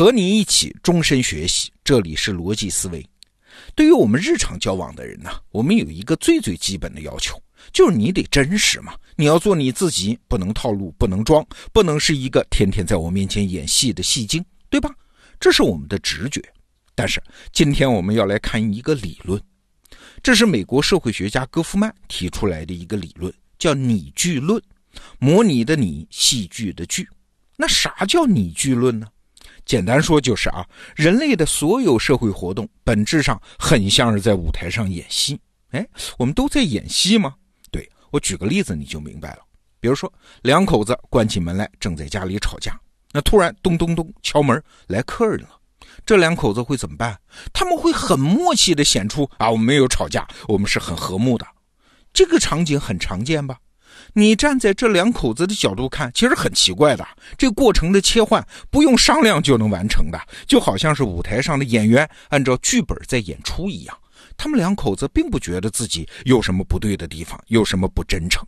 和你一起终身学习，这里是逻辑思维。对于我们日常交往的人呢，我们有一个最最基本的要求，就是你得真实嘛，你要做你自己，不能套路，不能装，不能是一个天天在我面前演戏的戏精，对吧？这是我们的直觉。但是今天我们要来看一个理论，这是美国社会学家戈夫曼提出来的一个理论，叫拟剧论，模拟的拟，戏剧的剧。那啥叫拟剧论呢？简单说就是啊，人类的所有社会活动本质上很像是在舞台上演戏。哎，我们都在演戏吗？对我举个例子你就明白了。比如说两口子关起门来正在家里吵架，那突然咚咚咚敲门来客人了，这两口子会怎么办？他们会很默契的显出啊，我们没有吵架，我们是很和睦的。这个场景很常见吧？你站在这两口子的角度看，其实很奇怪的。这过程的切换不用商量就能完成的，就好像是舞台上的演员按照剧本在演出一样。他们两口子并不觉得自己有什么不对的地方，有什么不真诚。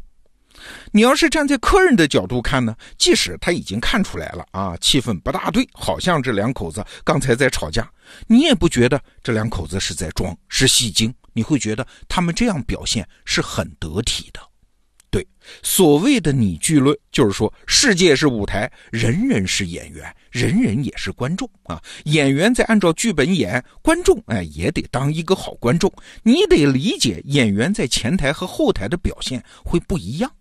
你要是站在客人的角度看呢，即使他已经看出来了啊，气氛不大对，好像这两口子刚才在吵架，你也不觉得这两口子是在装，是戏精，你会觉得他们这样表现是很得体的。对，所谓的拟剧论，就是说世界是舞台，人人是演员，人人也是观众啊。演员在按照剧本演，观众哎也得当一个好观众。你得理解，演员在前台和后台的表现会不一样。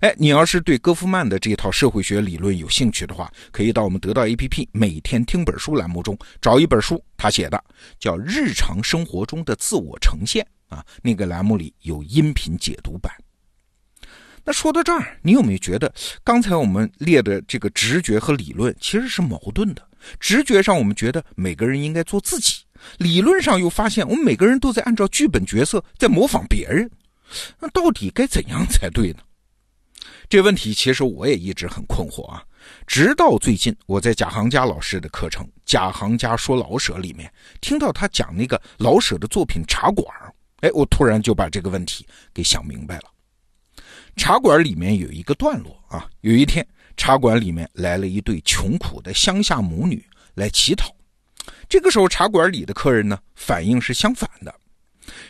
哎，你要是对戈夫曼的这套社会学理论有兴趣的话，可以到我们得到 APP 每天听本书栏目中找一本书，他写的叫《日常生活中的自我呈现》啊，那个栏目里有音频解读版。那说到这儿，你有没有觉得刚才我们列的这个直觉和理论其实是矛盾的？直觉上我们觉得每个人应该做自己，理论上又发现我们每个人都在按照剧本角色在模仿别人。那到底该怎样才对呢？这问题其实我也一直很困惑啊。直到最近，我在贾行家老师的课程《贾行家说老舍》里面听到他讲那个老舍的作品《茶馆》，哎，我突然就把这个问题给想明白了。茶馆里面有一个段落啊，有一天茶馆里面来了一对穷苦的乡下母女来乞讨。这个时候茶馆里的客人呢反应是相反的，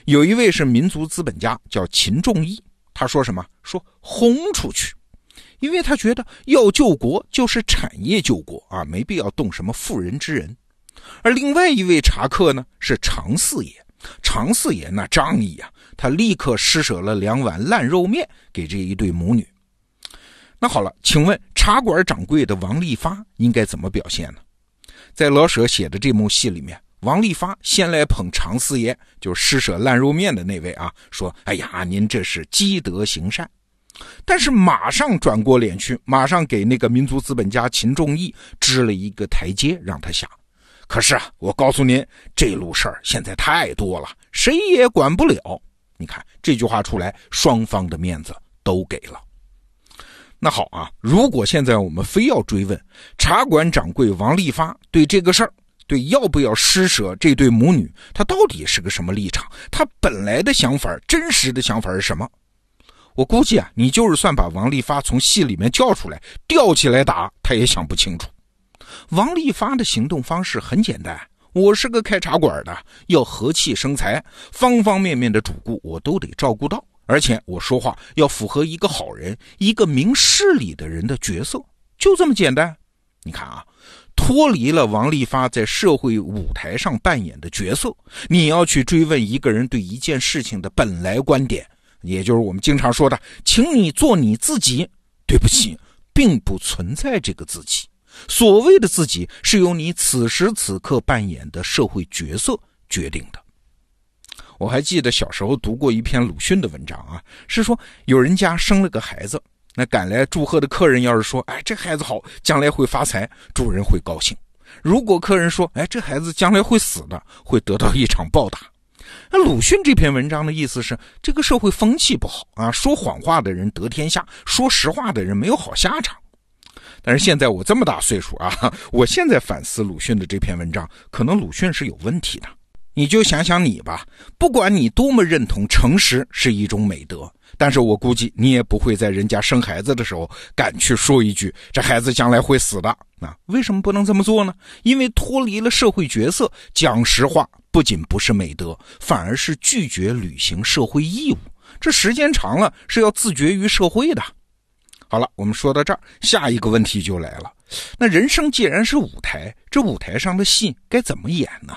有一位是民族资本家叫秦仲义，他说什么？说轰出去，因为他觉得要救国就是产业救国啊，没必要动什么妇人之仁。而另外一位茶客呢是常四爷。常四爷那仗义啊，他立刻施舍了两碗烂肉面给这一对母女。那好了，请问茶馆掌柜的王利发应该怎么表现呢？在老舍写的这幕戏里面，王利发先来捧常四爷，就施舍烂肉面的那位啊，说：“哎呀，您这是积德行善。”但是马上转过脸去，马上给那个民族资本家秦仲义支了一个台阶，让他下。可是啊，我告诉您，这路事儿现在太多了，谁也管不了。你看这句话出来，双方的面子都给了。那好啊，如果现在我们非要追问茶馆掌柜王利发对这个事儿，对要不要施舍这对母女，他到底是个什么立场？他本来的想法，真实的想法是什么？我估计啊，你就是算把王利发从戏里面叫出来，吊起来打，他也想不清楚。王利发的行动方式很简单，我是个开茶馆的，要和气生财，方方面面的主顾我都得照顾到，而且我说话要符合一个好人、一个明事理的人的角色，就这么简单。你看啊，脱离了王利发在社会舞台上扮演的角色，你要去追问一个人对一件事情的本来观点，也就是我们经常说的，请你做你自己。对不起，并不存在这个自己。所谓的自己是由你此时此刻扮演的社会角色决定的。我还记得小时候读过一篇鲁迅的文章啊，是说有人家生了个孩子，那赶来祝贺的客人要是说：“哎，这孩子好，将来会发财”，主人会高兴；如果客人说：“哎，这孩子将来会死的，会得到一场暴打。”那鲁迅这篇文章的意思是，这个社会风气不好啊，说谎话的人得天下，说实话的人没有好下场。但是现在我这么大岁数啊，我现在反思鲁迅的这篇文章，可能鲁迅是有问题的，你就想想你吧，不管你多么认同诚实是一种美德，但是我估计你也不会在人家生孩子的时候敢去说一句这孩子将来会死的啊？为什么不能这么做呢？因为脱离了社会角色，讲实话不仅不是美德，反而是拒绝履行社会义务。这时间长了是要自绝于社会的。好了，我们说到这儿，下一个问题就来了。那人生既然是舞台，这舞台上的戏该怎么演呢？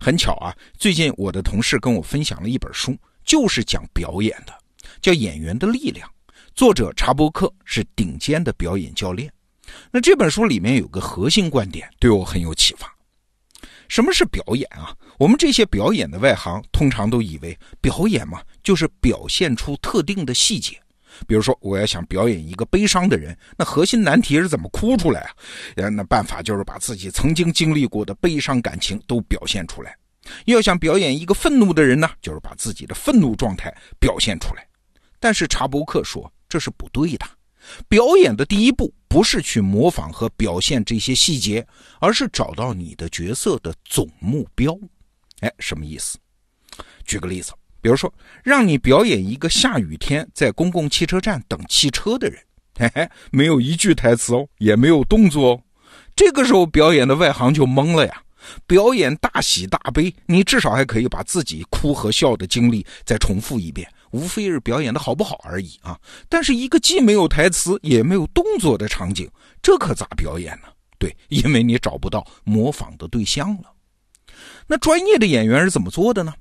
很巧啊，最近我的同事跟我分享了一本书，就是讲表演的，叫《演员的力量》，作者查伯克是顶尖的表演教练。那这本书里面有个核心观点，对我很有启发。什么是表演啊？我们这些表演的外行通常都以为表演嘛，就是表现出特定的细节。比如说，我要想表演一个悲伤的人，那核心难题是怎么哭出来啊？那办法就是把自己曾经经历过的悲伤感情都表现出来。要想表演一个愤怒的人呢，就是把自己的愤怒状态表现出来。但是查伯克说这是不对的。表演的第一步不是去模仿和表现这些细节，而是找到你的角色的总目标。哎，什么意思？举个例子。比如说，让你表演一个下雨天在公共汽车站等汽车的人，嘿 嘿，没有一句台词哦，也没有动作哦。这个时候表演的外行就懵了呀。表演大喜大悲，你至少还可以把自己哭和笑的经历再重复一遍，无非是表演的好不好而已啊。但是一个既没有台词也没有动作的场景，这可咋表演呢？对，因为你找不到模仿的对象了。那专业的演员是怎么做的呢？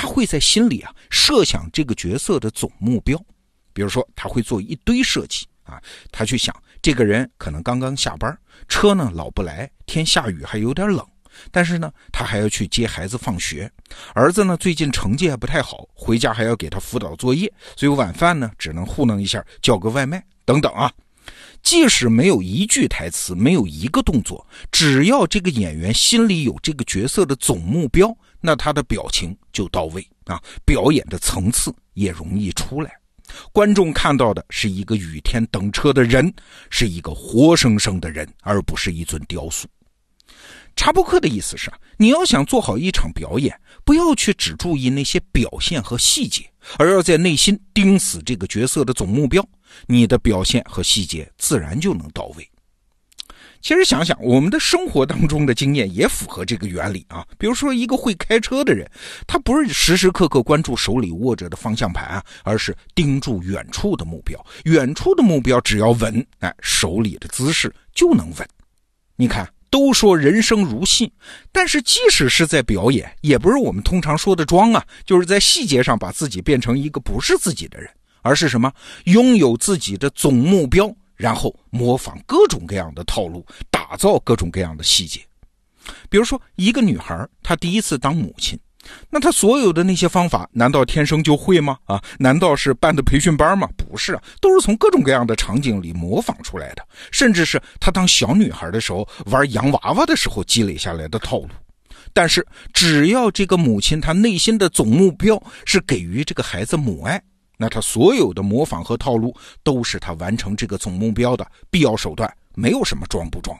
他会在心里啊设想这个角色的总目标，比如说他会做一堆设计啊，他去想这个人可能刚刚下班，车呢老不来，天下雨还有点冷，但是呢他还要去接孩子放学，儿子呢最近成绩还不太好，回家还要给他辅导作业，所以晚饭呢只能糊弄一下叫个外卖等等啊。即使没有一句台词，没有一个动作，只要这个演员心里有这个角色的总目标。那他的表情就到位啊，表演的层次也容易出来。观众看到的是一个雨天等车的人，是一个活生生的人，而不是一尊雕塑。查布克的意思是你要想做好一场表演，不要去只注意那些表现和细节，而要在内心盯死这个角色的总目标，你的表现和细节自然就能到位。其实想想，我们的生活当中的经验也符合这个原理啊。比如说，一个会开车的人，他不是时时刻刻关注手里握着的方向盘啊，而是盯住远处的目标。远处的目标只要稳，哎，手里的姿势就能稳。你看，都说人生如戏，但是即使是在表演，也不是我们通常说的装啊，就是在细节上把自己变成一个不是自己的人，而是什么？拥有自己的总目标。然后模仿各种各样的套路，打造各种各样的细节。比如说，一个女孩她第一次当母亲，那他所有的那些方法，难道天生就会吗？啊，难道是办的培训班吗？不是啊，都是从各种各样的场景里模仿出来的，甚至是她当小女孩的时候玩洋娃娃的时候积累下来的套路。但是，只要这个母亲她内心的总目标是给予这个孩子母爱。那他所有的模仿和套路，都是他完成这个总目标的必要手段，没有什么装不装。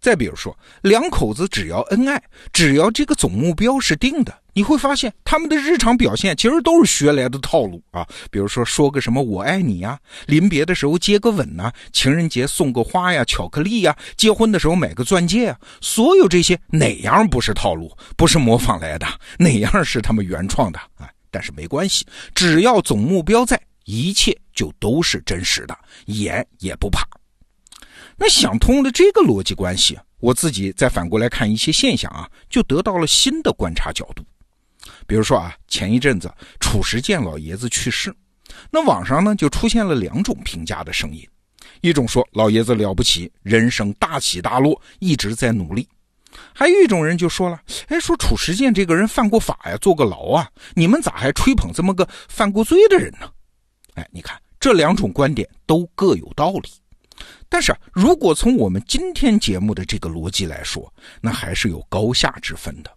再比如说，两口子只要恩爱，只要这个总目标是定的，你会发现他们的日常表现其实都是学来的套路啊。比如说说个什么“我爱你”呀，临别的时候接个吻呐，情人节送个花呀、巧克力呀，结婚的时候买个钻戒啊，所有这些哪样不是套路，不是模仿来的？哪样是他们原创的啊？但是没关系，只要总目标在，一切就都是真实的，演也不怕。那想通了这个逻辑关系，我自己再反过来看一些现象啊，就得到了新的观察角度。比如说啊，前一阵子褚时健老爷子去世，那网上呢就出现了两种评价的声音，一种说老爷子了不起，人生大起大落，一直在努力。还有一种人就说了：“哎，说褚时健这个人犯过法呀，坐过牢啊，你们咋还吹捧这么个犯过罪的人呢？”哎，你看这两种观点都各有道理，但是如果从我们今天节目的这个逻辑来说，那还是有高下之分的。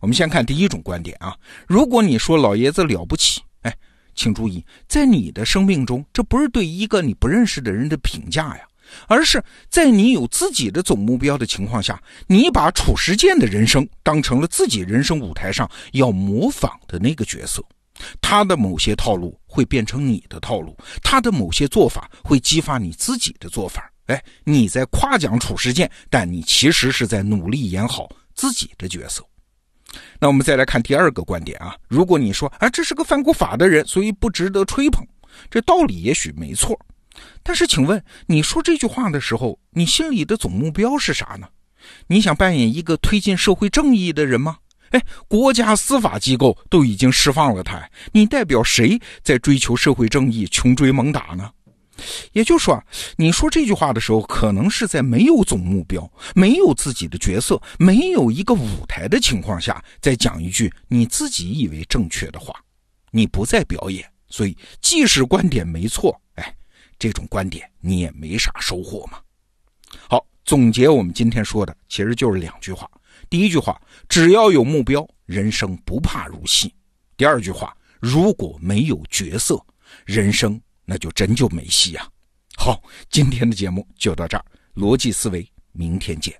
我们先看第一种观点啊，如果你说老爷子了不起，哎，请注意，在你的生命中，这不是对一个你不认识的人的评价呀，而是在你有自己的总目标的情况下，你把褚时健的人生当成了自己人生舞台上要模仿的那个角色。他的某些套路会变成你的套路，他的某些做法会激发你自己的做法。哎，你在夸奖褚时健，但你其实是在努力演好自己的角色。那我们再来看第二个观点啊，如果你说啊，这是个犯过法的人，所以不值得吹捧，这道理也许没错。但是，请问你说这句话的时候，你心里的总目标是啥呢？你想扮演一个推进社会正义的人吗？哎，国家司法机构都已经释放了他，你代表谁在追求社会正义、穷追猛打呢？也就是说，你说这句话的时候，可能是在没有总目标、没有自己的角色、没有一个舞台的情况下，在讲一句你自己以为正确的话。你不在表演，所以即使观点没错，哎，这种观点你也没啥收获嘛。好，总结我们今天说的，其实就是两句话。第一句话，只要有目标，人生不怕入戏；第二句话，如果没有角色，人生。那就真就没戏呀！好，今天的节目就到这儿，逻辑思维，明天见。